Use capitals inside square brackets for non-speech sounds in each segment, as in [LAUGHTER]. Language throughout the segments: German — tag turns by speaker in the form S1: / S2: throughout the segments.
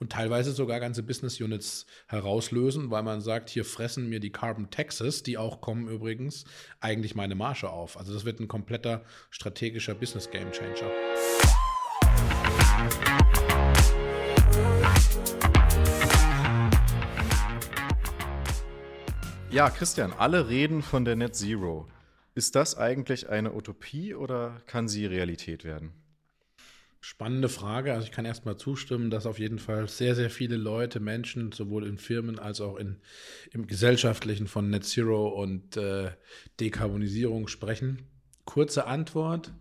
S1: und teilweise sogar ganze Business Units herauslösen, weil man sagt, hier fressen mir die Carbon Taxes, die auch kommen übrigens, eigentlich meine Marge auf. Also das wird ein kompletter strategischer Business Game Changer.
S2: Ja, Christian, alle reden von der Net Zero. Ist das eigentlich eine Utopie oder kann sie Realität werden?
S1: Spannende Frage. Also ich kann erstmal zustimmen, dass auf jeden Fall sehr, sehr viele Leute, Menschen, sowohl in Firmen als auch in, im Gesellschaftlichen von Net Zero und äh, Dekarbonisierung sprechen. Kurze Antwort.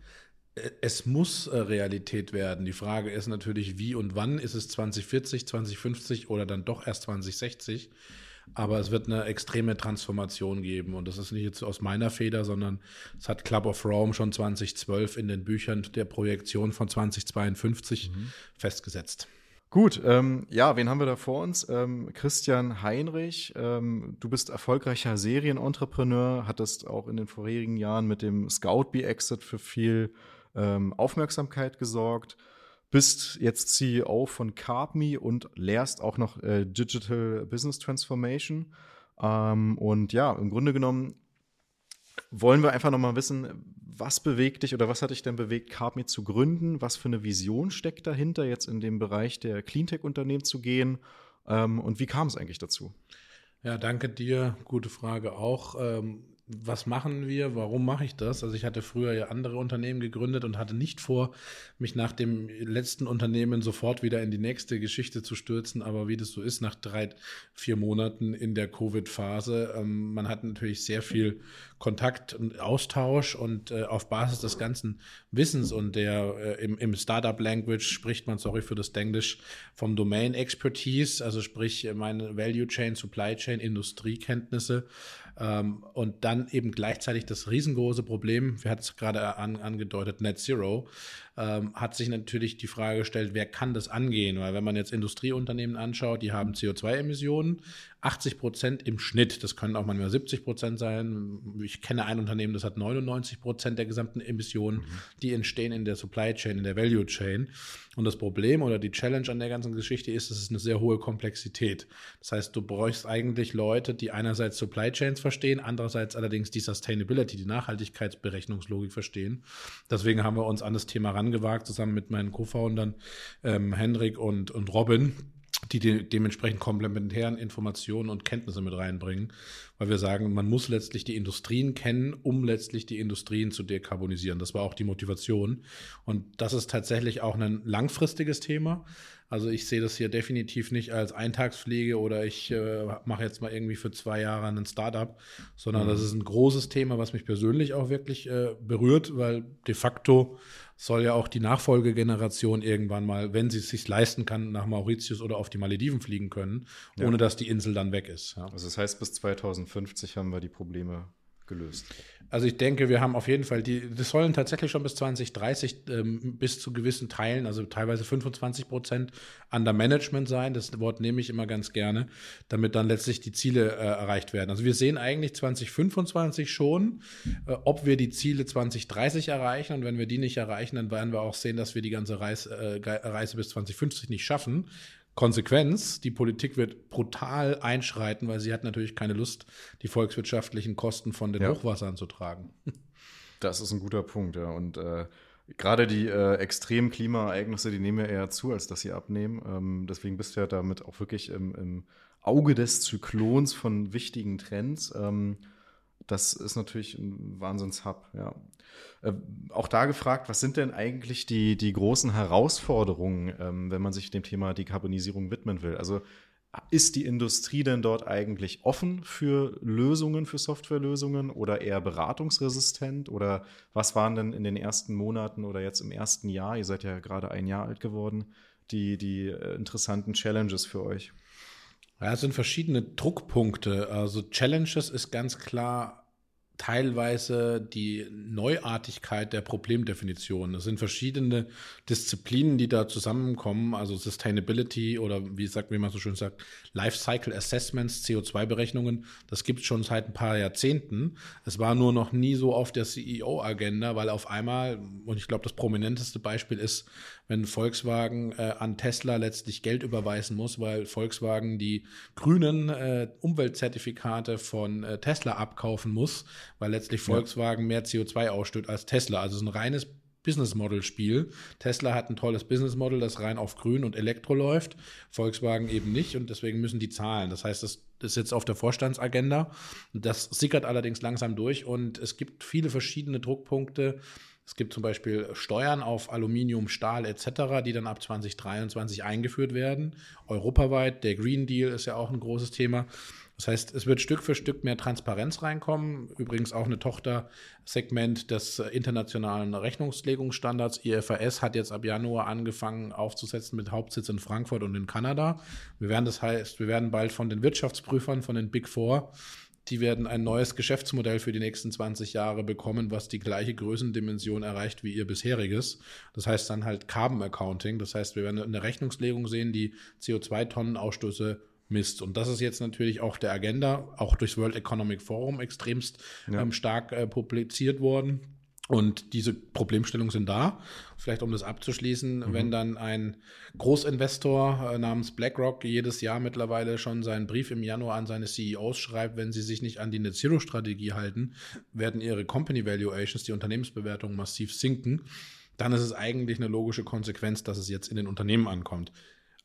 S1: Es muss äh, Realität werden. Die Frage ist natürlich, wie und wann. Ist es 2040, 2050 oder dann doch erst 2060? Aber es wird eine extreme Transformation geben. Und das ist nicht jetzt aus meiner Feder, sondern es hat Club of Rome schon 2012 in den Büchern der Projektion von 2052 mhm. festgesetzt.
S2: Gut, ähm, ja, wen haben wir da vor uns? Ähm, Christian Heinrich, ähm, du bist erfolgreicher Serienentrepreneur, hattest auch in den vorherigen Jahren mit dem Scout Bee Exit für viel ähm, Aufmerksamkeit gesorgt bist jetzt CEO von CarpMe und lehrst auch noch äh, Digital Business Transformation. Ähm, und ja, im Grunde genommen wollen wir einfach noch mal wissen, was bewegt dich oder was hat dich denn bewegt, CarpMe zu gründen? Was für eine Vision steckt dahinter, jetzt in den Bereich der Cleantech-Unternehmen zu gehen? Ähm, und wie kam es eigentlich dazu?
S1: Ja, danke dir. Gute Frage auch. Ähm was machen wir, warum mache ich das? Also ich hatte früher ja andere Unternehmen gegründet und hatte nicht vor, mich nach dem letzten Unternehmen sofort wieder in die nächste Geschichte zu stürzen. Aber wie das so ist, nach drei, vier Monaten in der Covid-Phase, ähm, man hat natürlich sehr viel Kontakt und Austausch und äh, auf Basis des ganzen Wissens und der äh, im, im Startup-Language spricht man, sorry für das Englisch, vom Domain Expertise, also sprich meine Value Chain, Supply Chain, Industriekenntnisse und dann eben gleichzeitig das riesengroße Problem, wir hatten es gerade an, angedeutet, Net Zero, ähm, hat sich natürlich die Frage gestellt, wer kann das angehen? Weil wenn man jetzt Industrieunternehmen anschaut, die haben CO2-Emissionen, 80 Prozent im Schnitt, das können auch manchmal 70 Prozent sein. Ich kenne ein Unternehmen, das hat 99 Prozent der gesamten Emissionen, mhm. die entstehen in der Supply Chain, in der Value Chain. Und das Problem oder die Challenge an der ganzen Geschichte ist, es ist eine sehr hohe Komplexität. Das heißt, du bräuchst eigentlich Leute, die einerseits Supply Chains verstehen, andererseits allerdings die Sustainability, die Nachhaltigkeitsberechnungslogik verstehen. Deswegen haben wir uns an das Thema rangewagt, zusammen mit meinen Co-Foundern ähm, Hendrik und, und Robin die, de dementsprechend komplementären Informationen und Kenntnisse mit reinbringen, weil wir sagen, man muss letztlich die Industrien kennen, um letztlich die Industrien zu dekarbonisieren. Das war auch die Motivation. Und das ist tatsächlich auch ein langfristiges Thema. Also ich sehe das hier definitiv nicht als Eintagspflege oder ich äh, mache jetzt mal irgendwie für zwei Jahre ein Startup, sondern mhm. das ist ein großes Thema, was mich persönlich auch wirklich äh, berührt, weil de facto soll ja auch die Nachfolgegeneration irgendwann mal, wenn sie es sich leisten kann, nach Mauritius oder auf die Malediven fliegen können, ohne ja. dass die Insel dann weg ist.
S2: Ja. Also das heißt, bis 2050 haben wir die Probleme gelöst?
S1: Also ich denke, wir haben auf jeden Fall die, das sollen tatsächlich schon bis 2030 ähm, bis zu gewissen Teilen, also teilweise 25 Prozent under Management sein. Das Wort nehme ich immer ganz gerne, damit dann letztlich die Ziele äh, erreicht werden. Also wir sehen eigentlich 2025 schon, äh, ob wir die Ziele 2030 erreichen. Und wenn wir die nicht erreichen, dann werden wir auch sehen, dass wir die ganze Reise, äh, Reise bis 2050 nicht schaffen. Konsequenz, die Politik wird brutal einschreiten, weil sie hat natürlich keine Lust, die volkswirtschaftlichen Kosten von den ja. Hochwassern zu tragen. [LAUGHS]
S2: Das ist ein guter Punkt, ja. Und äh, gerade die äh, extremen Klimaereignisse, die nehmen ja eher zu, als dass sie abnehmen. Ähm, deswegen bist du ja damit auch wirklich im, im Auge des Zyklons von wichtigen Trends. Ähm, das ist natürlich ein Wahnsinns-Hub, ja. Äh, auch da gefragt, was sind denn eigentlich die, die großen Herausforderungen, ähm, wenn man sich dem Thema Dekarbonisierung widmen will? Also ist die Industrie denn dort eigentlich offen für Lösungen, für Softwarelösungen oder eher beratungsresistent? Oder was waren denn in den ersten Monaten oder jetzt im ersten Jahr, ihr seid ja gerade ein Jahr alt geworden, die, die äh, interessanten Challenges für euch?
S1: Ja, es sind verschiedene Druckpunkte. Also Challenges ist ganz klar teilweise die Neuartigkeit der Problemdefinition. Es sind verschiedene Disziplinen, die da zusammenkommen, also Sustainability oder wie sagt, wie man so schön sagt, Lifecycle Assessments, CO2-Berechnungen. Das gibt es schon seit ein paar Jahrzehnten. Es war nur noch nie so auf der CEO-Agenda, weil auf einmal, und ich glaube, das prominenteste Beispiel ist, wenn Volkswagen äh, an Tesla letztlich Geld überweisen muss, weil Volkswagen die grünen äh, Umweltzertifikate von äh, Tesla abkaufen muss, weil letztlich Volkswagen ja. mehr CO2 ausstößt als Tesla. Also es ist ein reines Business Model Spiel. Tesla hat ein tolles Business Model, das rein auf Grün und Elektro läuft. Volkswagen eben nicht und deswegen müssen die zahlen. Das heißt, das ist jetzt auf der Vorstandsagenda. Das sickert allerdings langsam durch und es gibt viele verschiedene Druckpunkte. Es gibt zum Beispiel Steuern auf Aluminium, Stahl etc., die dann ab 2023 eingeführt werden. Europaweit, der Green Deal ist ja auch ein großes Thema. Das heißt, es wird Stück für Stück mehr Transparenz reinkommen. Übrigens auch eine Tochtersegment des internationalen Rechnungslegungsstandards. IFRS hat jetzt ab Januar angefangen aufzusetzen mit Hauptsitz in Frankfurt und in Kanada. Wir werden das heißt, wir werden bald von den Wirtschaftsprüfern, von den Big Four, die werden ein neues Geschäftsmodell für die nächsten 20 Jahre bekommen, was die gleiche Größendimension erreicht wie ihr bisheriges. Das heißt dann halt Carbon Accounting. Das heißt, wir werden eine Rechnungslegung sehen, die CO2-Tonnen-Ausstoße misst. Und das ist jetzt natürlich auch der Agenda, auch durchs World Economic Forum extremst ja. ähm, stark äh, publiziert worden. Und diese Problemstellungen sind da. Vielleicht um das abzuschließen, mhm. wenn dann ein Großinvestor äh, namens BlackRock jedes Jahr mittlerweile schon seinen Brief im Januar an seine CEOs schreibt, wenn sie sich nicht an die Net Zero Strategie halten, werden ihre Company Valuations, die Unternehmensbewertungen massiv sinken, dann ist es eigentlich eine logische Konsequenz, dass es jetzt in den Unternehmen ankommt.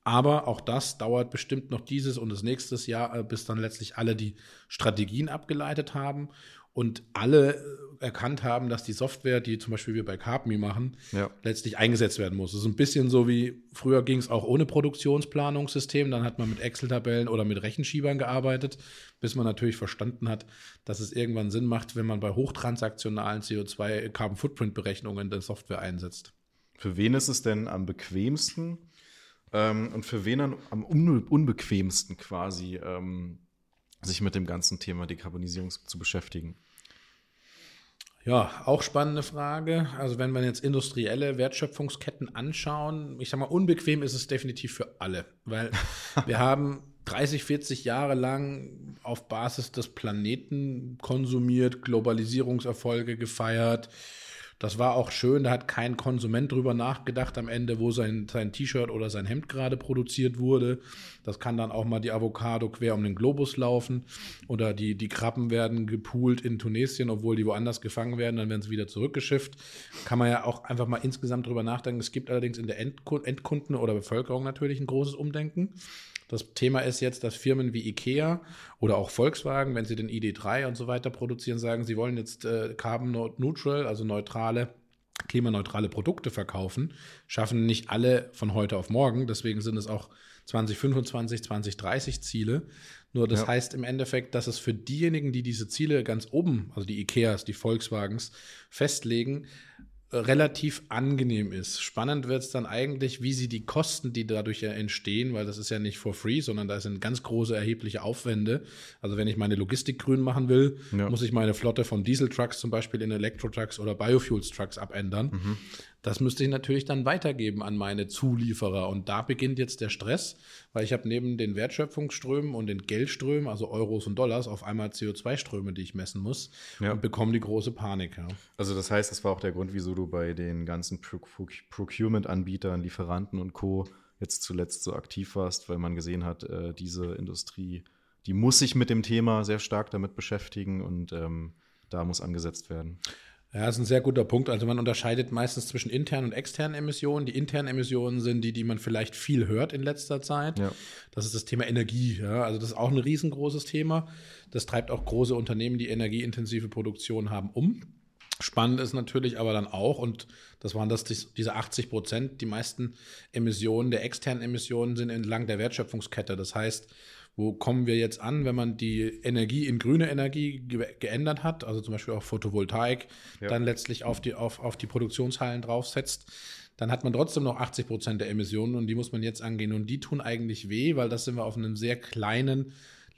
S1: Aber auch das dauert bestimmt noch dieses und das nächste Jahr, äh, bis dann letztlich alle die Strategien abgeleitet haben und alle äh, erkannt haben, dass die Software, die zum Beispiel wir bei Carpme machen, ja. letztlich eingesetzt werden muss. Es ist ein bisschen so wie früher ging es auch ohne Produktionsplanungssystem, dann hat man mit Excel-Tabellen oder mit Rechenschiebern gearbeitet, bis man natürlich verstanden hat, dass es irgendwann Sinn macht, wenn man bei hochtransaktionalen CO2 Carbon Footprint Berechnungen der Software einsetzt.
S2: Für wen ist es denn am bequemsten, ähm, und für wen dann am unbequemsten quasi ähm, sich mit dem ganzen Thema Dekarbonisierung zu beschäftigen?
S1: Ja, auch spannende Frage. Also wenn wir jetzt industrielle Wertschöpfungsketten anschauen, ich sag mal, unbequem ist es definitiv für alle, weil [LAUGHS] wir haben 30, 40 Jahre lang auf Basis des Planeten konsumiert, Globalisierungserfolge gefeiert, das war auch schön, da hat kein Konsument drüber nachgedacht am Ende, wo sein, sein T-Shirt oder sein Hemd gerade produziert wurde. Das kann dann auch mal die Avocado quer um den Globus laufen oder die, die Krabben werden gepoolt in Tunesien, obwohl die woanders gefangen werden, dann werden sie wieder zurückgeschifft. Kann man ja auch einfach mal insgesamt drüber nachdenken. Es gibt allerdings in der Endkunden oder Bevölkerung natürlich ein großes Umdenken. Das Thema ist jetzt, dass Firmen wie IKEA oder auch Volkswagen, wenn sie den ID3 und so weiter produzieren, sagen, sie wollen jetzt äh, Carbon Neutral, also neutrale klimaneutrale Produkte verkaufen, schaffen nicht alle von heute auf morgen. Deswegen sind es auch 2025, 2030 Ziele. Nur das ja. heißt im Endeffekt, dass es für diejenigen, die diese Ziele ganz oben, also die IKEAs, die Volkswagens, festlegen, relativ angenehm ist. Spannend wird es dann eigentlich, wie sie die Kosten, die dadurch ja entstehen, weil das ist ja nicht for free, sondern da sind ganz große erhebliche Aufwände. Also wenn ich meine Logistik grün machen will, ja. muss ich meine Flotte von Dieseltrucks zum Beispiel in Elektro-Trucks oder Biofuels-Trucks abändern. Mhm. Das müsste ich natürlich dann weitergeben an meine Zulieferer. Und da beginnt jetzt der Stress, weil ich habe neben den Wertschöpfungsströmen und den Geldströmen, also Euros und Dollars, auf einmal CO2-Ströme, die ich messen muss ja. und bekomme die große Panik. Ja.
S2: Also das heißt, das war auch der Grund, wieso du bei den ganzen Procurement-Anbietern, Lieferanten und Co. jetzt zuletzt so aktiv warst, weil man gesehen hat, äh, diese Industrie, die muss sich mit dem Thema sehr stark damit beschäftigen und ähm, da muss angesetzt werden.
S1: Ja, das ist ein sehr guter Punkt. Also man unterscheidet meistens zwischen internen und externen Emissionen. Die internen Emissionen sind die, die man vielleicht viel hört in letzter Zeit. Ja. Das ist das Thema Energie. Ja. Also das ist auch ein riesengroßes Thema. Das treibt auch große Unternehmen, die energieintensive Produktion haben, um. Spannend ist natürlich aber dann auch, und das waren das, diese 80 Prozent, die meisten Emissionen der externen Emissionen sind entlang der Wertschöpfungskette. Das heißt, wo kommen wir jetzt an, wenn man die Energie in grüne Energie ge geändert hat, also zum Beispiel auch Photovoltaik, ja. dann letztlich auf die, auf, auf die Produktionshallen draufsetzt, dann hat man trotzdem noch 80 Prozent der Emissionen und die muss man jetzt angehen. Und die tun eigentlich weh, weil das sind wir auf einem sehr kleinen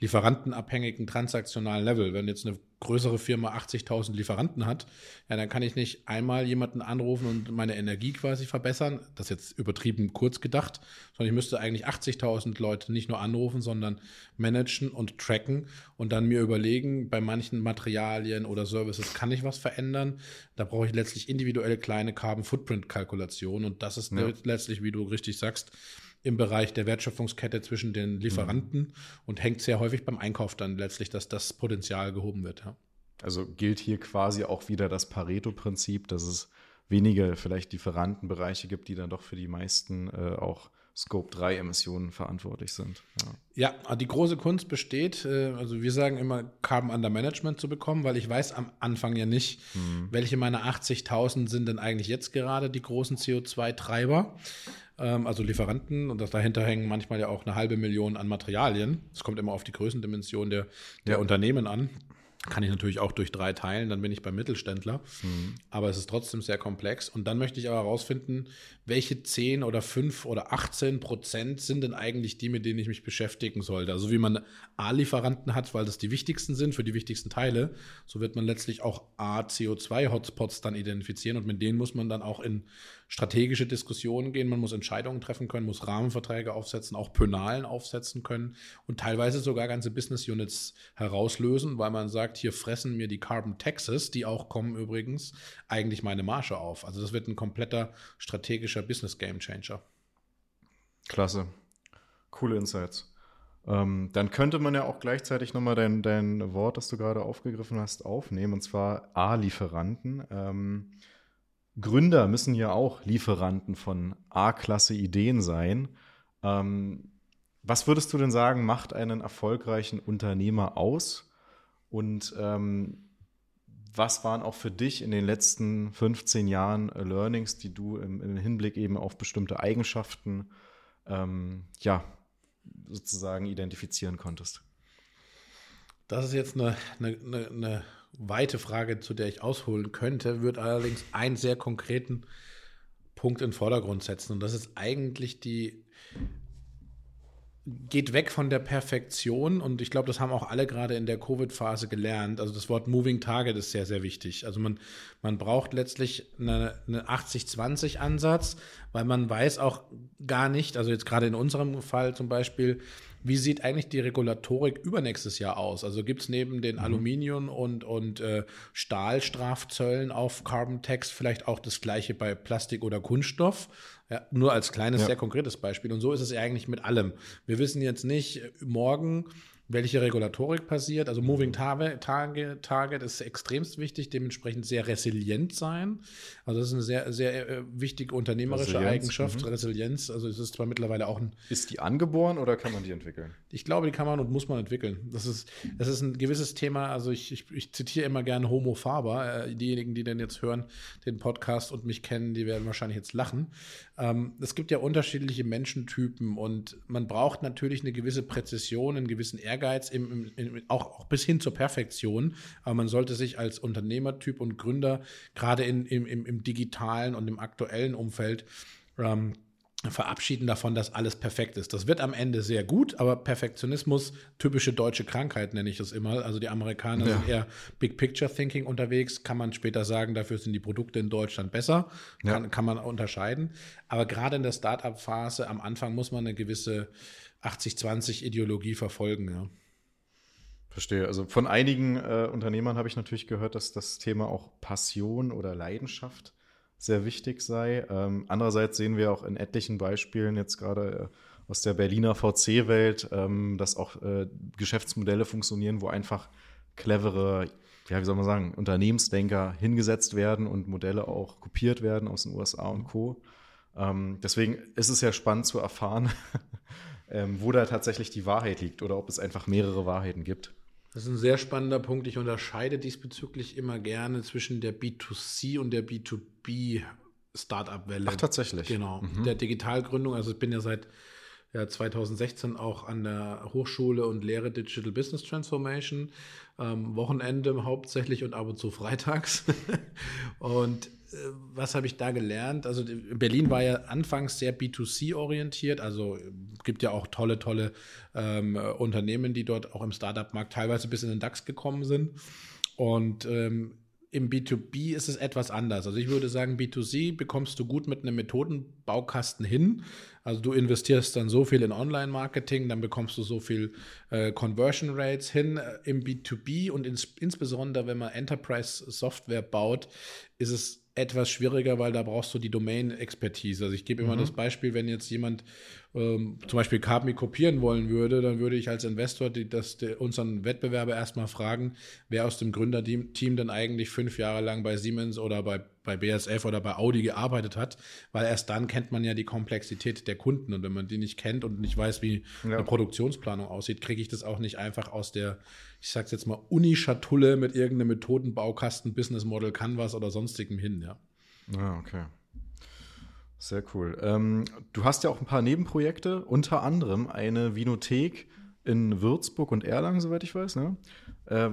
S1: lieferantenabhängigen transaktionalen Level. Wenn jetzt eine größere Firma 80.000 Lieferanten hat, ja, dann kann ich nicht einmal jemanden anrufen und meine Energie quasi verbessern. Das ist jetzt übertrieben kurz gedacht, sondern ich müsste eigentlich 80.000 Leute nicht nur anrufen, sondern managen und tracken und dann mir überlegen, bei manchen Materialien oder Services kann ich was verändern. Da brauche ich letztlich individuelle kleine Carbon Footprint Kalkulation und das ist ja. letztlich, wie du richtig sagst, im Bereich der Wertschöpfungskette zwischen den Lieferanten mhm. und hängt sehr häufig beim Einkauf dann letztlich, dass das Potenzial gehoben wird. Ja.
S2: Also gilt hier quasi auch wieder das Pareto-Prinzip, dass es wenige vielleicht Lieferantenbereiche gibt, die dann doch für die meisten äh, auch Scope 3 Emissionen verantwortlich sind.
S1: Ja. ja, die große Kunst besteht, äh, also wir sagen immer, Carbon Under Management zu bekommen, weil ich weiß am Anfang ja nicht, hm. welche meiner 80.000 sind denn eigentlich jetzt gerade die großen CO2-Treiber ähm, also Lieferanten und das dahinter hängen manchmal ja auch eine halbe Million an Materialien. Es kommt immer auf die Größendimension der, der ja. Unternehmen an. Kann ich natürlich auch durch drei teilen, dann bin ich beim Mittelständler. Mhm. Aber es ist trotzdem sehr komplex. Und dann möchte ich aber herausfinden, welche 10 oder 5 oder 18 Prozent sind denn eigentlich die, mit denen ich mich beschäftigen sollte. Also wie man A-Lieferanten hat, weil das die wichtigsten sind für die wichtigsten Teile, so wird man letztlich auch A-CO2-Hotspots dann identifizieren und mit denen muss man dann auch in strategische Diskussionen gehen, man muss Entscheidungen treffen können, muss Rahmenverträge aufsetzen, auch Pönalen aufsetzen können und teilweise sogar ganze Business Units herauslösen, weil man sagt, hier fressen mir die Carbon Taxes, die auch kommen übrigens, eigentlich meine Marge auf. Also das wird ein kompletter strategischer Business Game Changer.
S2: Klasse. Coole Insights. Ähm, dann könnte man ja auch gleichzeitig nochmal dein, dein Wort, das du gerade aufgegriffen hast, aufnehmen, und zwar A-Lieferanten. Ähm, Gründer müssen ja auch Lieferanten von A-Klasse Ideen sein. Ähm, was würdest du denn sagen, macht einen erfolgreichen Unternehmer aus? Und ähm, was waren auch für dich in den letzten 15 Jahren Learnings, die du im, im Hinblick eben auf bestimmte Eigenschaften ähm, ja, sozusagen identifizieren konntest?
S1: Das ist jetzt eine, eine, eine, weite Frage, zu der ich ausholen könnte, wird allerdings einen sehr konkreten Punkt in den Vordergrund setzen. Und das ist eigentlich die, geht weg von der Perfektion. Und ich glaube, das haben auch alle gerade in der Covid-Phase gelernt. Also das Wort Moving Target ist sehr, sehr wichtig. Also man, man braucht letztlich eine, eine 80-20-Ansatz, weil man weiß auch gar nicht, also jetzt gerade in unserem Fall zum Beispiel, wie sieht eigentlich die Regulatorik übernächstes Jahr aus? Also gibt es neben den mhm. Aluminium- und, und äh, Stahlstrafzöllen auf Carbon Tax vielleicht auch das gleiche bei Plastik oder Kunststoff? Ja, nur als kleines, ja. sehr konkretes Beispiel. Und so ist es eigentlich mit allem. Wir wissen jetzt nicht, morgen welche Regulatorik passiert. Also Moving Target, Target ist extremst wichtig, dementsprechend sehr resilient sein. Also das ist eine sehr, sehr äh, wichtige unternehmerische Resilienz, Eigenschaft, mhm. Resilienz. Also es ist zwar mittlerweile auch ein.
S2: Ist die angeboren oder kann man die entwickeln?
S1: Ich glaube, die kann man und muss man entwickeln. Das ist, das ist ein gewisses Thema. Also ich, ich, ich zitiere immer gerne Homo Faber. Äh, diejenigen, die denn jetzt hören, den Podcast und mich kennen, die werden wahrscheinlich jetzt lachen. Ähm, es gibt ja unterschiedliche Menschentypen und man braucht natürlich eine gewisse Präzision, einen gewissen Ehrgeiz Ehrgeiz, im, im, auch, auch, bis hin zur Perfektion. Aber man sollte sich als Unternehmertyp und Gründer gerade in, im, im, digitalen und im aktuellen Umfeld ähm, verabschieden davon, dass alles perfekt ist. Das wird am Ende sehr gut, aber Perfektionismus, typische deutsche Krankheit nenne ich das immer. Also die Amerikaner ja. sind eher Big Picture Thinking unterwegs, kann man später sagen, dafür sind die Produkte in Deutschland besser, kann, ja. kann man unterscheiden. Aber gerade in der Startup-Phase am Anfang muss man eine gewisse 80-20-Ideologie verfolgen. Ja.
S2: Verstehe. Also von einigen äh, Unternehmern habe ich natürlich gehört, dass das Thema auch Passion oder Leidenschaft sehr wichtig sei. Ähm, andererseits sehen wir auch in etlichen Beispielen jetzt gerade äh, aus der Berliner VC-Welt, ähm, dass auch äh, Geschäftsmodelle funktionieren, wo einfach clevere, ja, wie soll man sagen, Unternehmensdenker hingesetzt werden und Modelle auch kopiert werden aus den USA und Co. Ähm, deswegen ist es ja spannend zu erfahren, [LAUGHS] ähm, wo da tatsächlich die Wahrheit liegt oder ob es einfach mehrere Wahrheiten gibt.
S1: Das ist ein sehr spannender Punkt. Ich unterscheide diesbezüglich immer gerne zwischen der B2C und der B2B Startup-Welle.
S2: Ach, tatsächlich.
S1: Genau. Mhm. Der Digitalgründung. Also ich bin ja seit ja, 2016 auch an der Hochschule und lehre Digital Business Transformation. Ähm, Wochenende hauptsächlich und ab und zu freitags. [LAUGHS] und was habe ich da gelernt? Also Berlin war ja anfangs sehr B2C-orientiert, also gibt ja auch tolle, tolle ähm, Unternehmen, die dort auch im Startup-Markt teilweise bis in den DAX gekommen sind. Und ähm, im B2B ist es etwas anders. Also ich würde sagen, B2C bekommst du gut mit einem Methodenbaukasten hin. Also du investierst dann so viel in Online-Marketing, dann bekommst du so viel äh, Conversion Rates hin. Im B2B und ins, insbesondere wenn man Enterprise-Software baut, ist es etwas schwieriger, weil da brauchst du die Domain-Expertise. Also ich gebe immer mhm. das Beispiel, wenn jetzt jemand ähm, zum Beispiel Carmi kopieren wollen würde, dann würde ich als Investor die, das, die, unseren Wettbewerber erstmal fragen, wer aus dem Gründerteam denn eigentlich fünf Jahre lang bei Siemens oder bei, bei BSF oder bei Audi gearbeitet hat, weil erst dann kennt man ja die Komplexität der Kunden und wenn man die nicht kennt und nicht weiß, wie ja. eine Produktionsplanung aussieht, kriege ich das auch nicht einfach aus der, ich sag's jetzt mal, Uni-Schatulle mit irgendeinem Methodenbaukasten, Business Model Canvas oder sonstigem hin, ja.
S2: Ja, okay. Sehr cool. Ähm, du hast ja auch ein paar Nebenprojekte, unter anderem eine Vinothek in Würzburg und Erlangen, soweit ich weiß. Ne? Äh,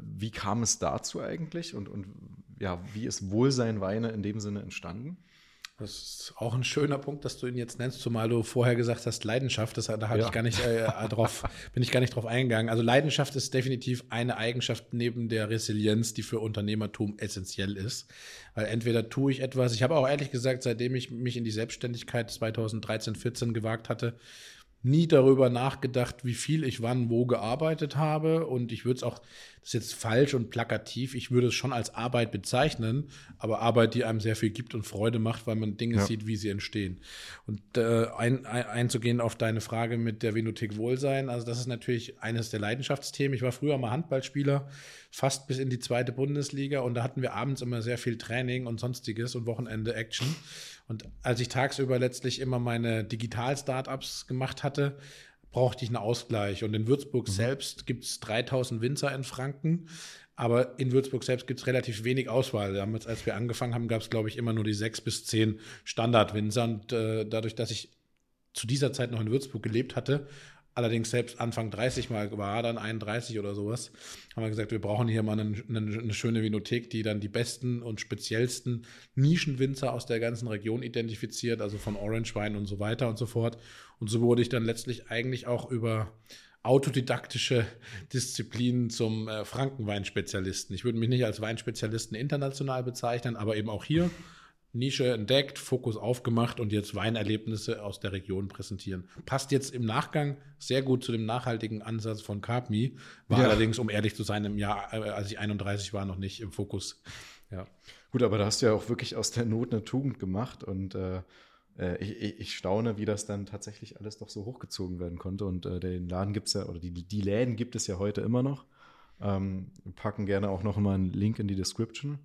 S2: wie kam es dazu eigentlich und, und ja, wie ist Wohlsein Weine in dem Sinne entstanden?
S1: Das ist auch ein schöner Punkt, dass du ihn jetzt nennst, zumal du vorher gesagt hast Leidenschaft. Das, da habe ja. ich gar nicht äh, drauf, [LAUGHS] bin ich gar nicht drauf eingegangen. Also Leidenschaft ist definitiv eine Eigenschaft neben der Resilienz, die für Unternehmertum essentiell ist. Weil entweder tue ich etwas. Ich habe auch ehrlich gesagt, seitdem ich mich in die Selbstständigkeit 2013, 14 gewagt hatte, nie darüber nachgedacht, wie viel ich wann wo gearbeitet habe. Und ich würde es auch, das ist jetzt falsch und plakativ, ich würde es schon als Arbeit bezeichnen, aber Arbeit, die einem sehr viel gibt und Freude macht, weil man Dinge ja. sieht, wie sie entstehen. Und äh, ein, ein, einzugehen auf deine Frage mit der Vinothek Wohlsein, also das ist natürlich eines der Leidenschaftsthemen. Ich war früher mal Handballspieler, fast bis in die zweite Bundesliga und da hatten wir abends immer sehr viel Training und sonstiges und Wochenende Action. Und als ich tagsüber letztlich immer meine Digital-Startups gemacht hatte, brauchte ich einen Ausgleich. Und in Würzburg mhm. selbst gibt es 3000 Winzer in Franken. Aber in Würzburg selbst gibt es relativ wenig Auswahl. Damals, als wir angefangen haben, gab es, glaube ich, immer nur die sechs bis zehn Standardwinzer. Und äh, dadurch, dass ich zu dieser Zeit noch in Würzburg gelebt hatte, allerdings selbst Anfang 30 mal war, dann 31 oder sowas, haben wir gesagt, wir brauchen hier mal eine, eine, schöne Vinothek, die dann die besten und speziellsten Nischenwinzer aus der ganzen Region identifiziert, also von Orange Wein und so weiter und so fort. Und so wurde ich dann letztlich eigentlich auch über autodidaktische Disziplinen zum äh, Frankenweinspezialisten. Ich würde mich nicht als Weinspezialisten international bezeichnen, aber eben auch hier Nische entdeckt, Fokus aufgemacht und jetzt Weinerlebnisse aus der Region präsentieren. Passt jetzt im Nachgang sehr gut zu dem nachhaltigen Ansatz von Carpme, war ja. allerdings, um ehrlich zu sein, im Jahr, äh, als ich 31 war, noch nicht im Fokus.
S2: Ja. Gut, aber da hast du ja auch wirklich aus der Not eine Tugend gemacht und äh, äh ich, ich, staune, wie das dann tatsächlich alles doch so hochgezogen werden konnte. Und äh, den Laden gibt es ja, oder die, die Läden gibt es ja heute immer noch. Ähm, wir packen gerne auch noch mal einen Link in die Description.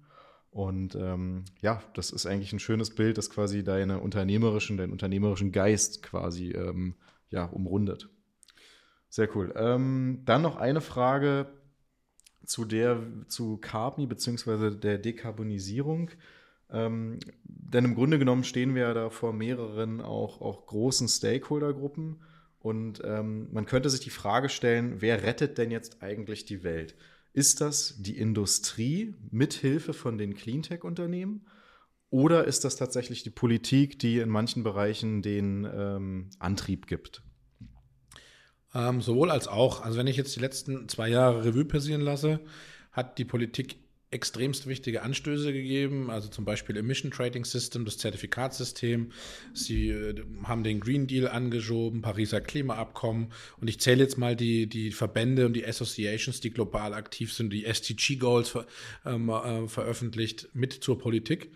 S2: Und ähm, ja, das ist eigentlich ein schönes Bild, das quasi deine unternehmerischen, deinen unternehmerischen Geist quasi ähm, ja, umrundet. Sehr cool. Ähm, dann noch eine Frage zu der, zu Carbmi beziehungsweise der Dekarbonisierung. Ähm, denn im Grunde genommen stehen wir ja da vor mehreren auch, auch großen Stakeholdergruppen. Und ähm, man könnte sich die Frage stellen, wer rettet denn jetzt eigentlich die Welt? Ist das die Industrie mithilfe von den Cleantech-Unternehmen? Oder ist das tatsächlich die Politik, die in manchen Bereichen den ähm, Antrieb gibt?
S1: Ähm, sowohl als auch. Also wenn ich jetzt die letzten zwei Jahre Revue passieren lasse, hat die Politik extremst wichtige Anstöße gegeben, also zum Beispiel Emission Trading System, das Zertifikatssystem. Sie äh, haben den Green Deal angeschoben, Pariser Klimaabkommen. Und ich zähle jetzt mal die, die Verbände und die Associations, die global aktiv sind, die SDG Goals ver, ähm, äh, veröffentlicht, mit zur Politik.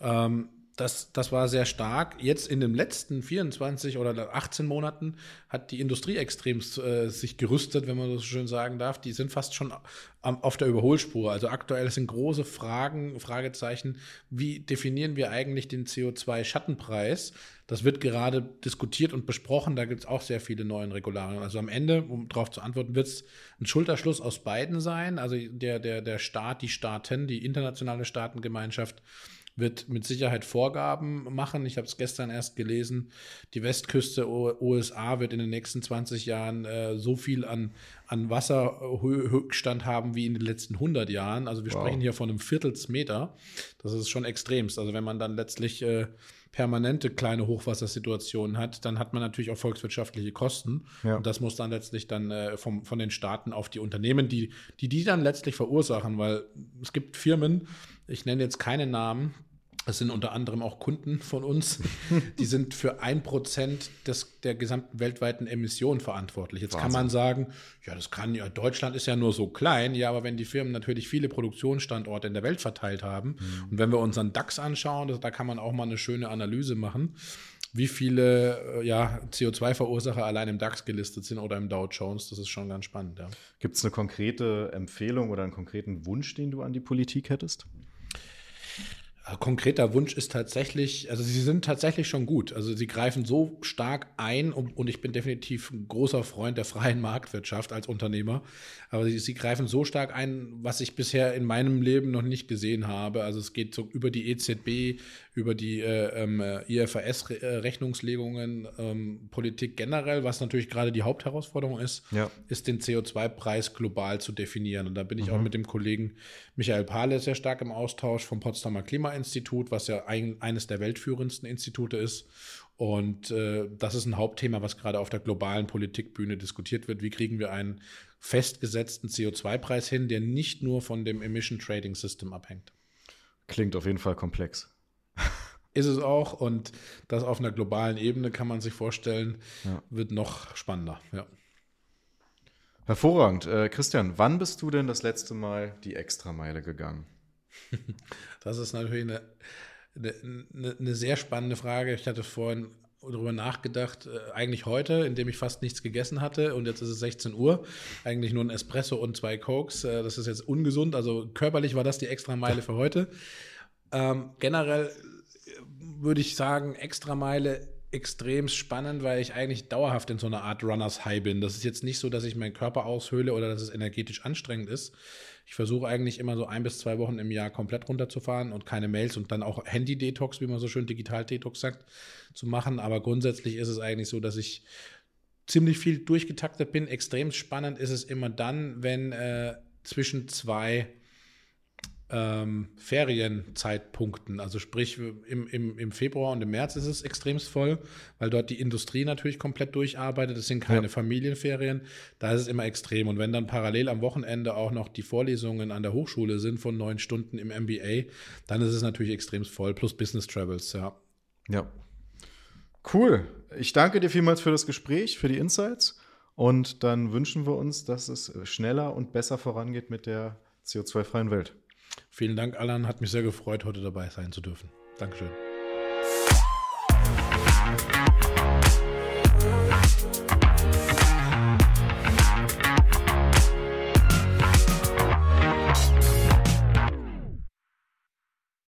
S1: Ähm, das, das war sehr stark. Jetzt in den letzten 24 oder 18 Monaten hat die Industrie extrem äh, sich gerüstet, wenn man das so schön sagen darf. Die sind fast schon auf der Überholspur. Also aktuell sind große Fragen, Fragezeichen. Wie definieren wir eigentlich den CO2-Schattenpreis? Das wird gerade diskutiert und besprochen. Da gibt es auch sehr viele neue Regularien. Also am Ende, um darauf zu antworten, wird es ein Schulterschluss aus beiden sein. Also der, der, der Staat, die Staaten, die internationale Staatengemeinschaft wird mit Sicherheit Vorgaben machen. Ich habe es gestern erst gelesen. Die Westküste USA wird in den nächsten 20 Jahren äh, so viel an, an Wasserhöchstand haben wie in den letzten 100 Jahren. Also wir wow. sprechen hier von einem Viertelsmeter. Das ist schon extremst. Also wenn man dann letztlich äh, permanente kleine Hochwassersituationen hat, dann hat man natürlich auch volkswirtschaftliche Kosten. Ja. Und das muss dann letztlich dann äh, vom, von den Staaten auf die Unternehmen, die, die die dann letztlich verursachen, weil es gibt Firmen, ich nenne jetzt keine Namen, das sind unter anderem auch Kunden von uns. Die sind für ein Prozent der gesamten weltweiten Emissionen verantwortlich. Jetzt Wahnsinn. kann man sagen, ja, das kann ja, Deutschland ist ja nur so klein. Ja, aber wenn die Firmen natürlich viele Produktionsstandorte in der Welt verteilt haben mhm. und wenn wir unseren DAX anschauen, das, da kann man auch mal eine schöne Analyse machen, wie viele äh, ja, CO2-Verursacher allein im DAX gelistet sind oder im Dow Jones. Das ist schon ganz spannend. Ja.
S2: Gibt es eine konkrete Empfehlung oder einen konkreten Wunsch, den du an die Politik hättest?
S1: Konkreter Wunsch ist tatsächlich, also sie sind tatsächlich schon gut. Also sie greifen so stark ein und, und ich bin definitiv ein großer Freund der freien Marktwirtschaft als Unternehmer. Aber sie, sie, greifen so stark ein, was ich bisher in meinem Leben noch nicht gesehen habe. Also es geht so über die EZB, über die äh, ähm, IFRS-Rechnungslegungen, ähm, Politik generell, was natürlich gerade die Hauptherausforderung ist, ja. ist den CO2-Preis global zu definieren. Und da bin ich mhm. auch mit dem Kollegen Michael Pahle sehr stark im Austausch vom Potsdamer Klimainstitut, was ja ein, eines der weltführendsten Institute ist. Und äh, das ist ein Hauptthema, was gerade auf der globalen Politikbühne diskutiert wird. Wie kriegen wir einen festgesetzten CO2-Preis hin, der nicht nur von dem Emission Trading System abhängt?
S2: Klingt auf jeden Fall komplex. [LAUGHS]
S1: Ist es auch. Und das auf einer globalen Ebene kann man sich vorstellen, ja. wird noch spannender. Ja.
S2: Hervorragend. Äh, Christian, wann bist du denn das letzte Mal die Extrameile gegangen? [LAUGHS]
S1: das ist natürlich eine, eine, eine, sehr spannende Frage. Ich hatte vorhin darüber nachgedacht, äh, eigentlich heute, indem ich fast nichts gegessen hatte und jetzt ist es 16 Uhr, eigentlich nur ein Espresso und zwei Cokes. Äh, das ist jetzt ungesund, also körperlich war das die Extrameile für heute. Ähm, generell würde ich sagen, Extrameile extrem spannend, weil ich eigentlich dauerhaft in so einer Art Runners High bin. Das ist jetzt nicht so, dass ich meinen Körper aushöhle oder dass es energetisch anstrengend ist. Ich versuche eigentlich immer so ein bis zwei Wochen im Jahr komplett runterzufahren und keine Mails und dann auch Handy-Detox, wie man so schön Digital-Detox sagt, zu machen. Aber grundsätzlich ist es eigentlich so, dass ich ziemlich viel durchgetaktet bin. Extrem spannend ist es immer dann, wenn äh, zwischen zwei ähm, Ferienzeitpunkten. Also sprich, im, im, im Februar und im März ist es extremst voll, weil dort die Industrie natürlich komplett durcharbeitet. Es sind keine ja. Familienferien. Da ist es immer extrem. Und wenn dann parallel am Wochenende auch noch die Vorlesungen an der Hochschule sind von neun Stunden im MBA, dann ist es natürlich extremst voll, plus Business Travels, ja.
S2: Ja. Cool. Ich danke dir vielmals für das Gespräch, für die Insights. Und dann wünschen wir uns, dass es schneller und besser vorangeht mit der CO2-freien Welt.
S1: Vielen Dank, Alan. Hat mich sehr gefreut, heute dabei sein zu dürfen. Dankeschön.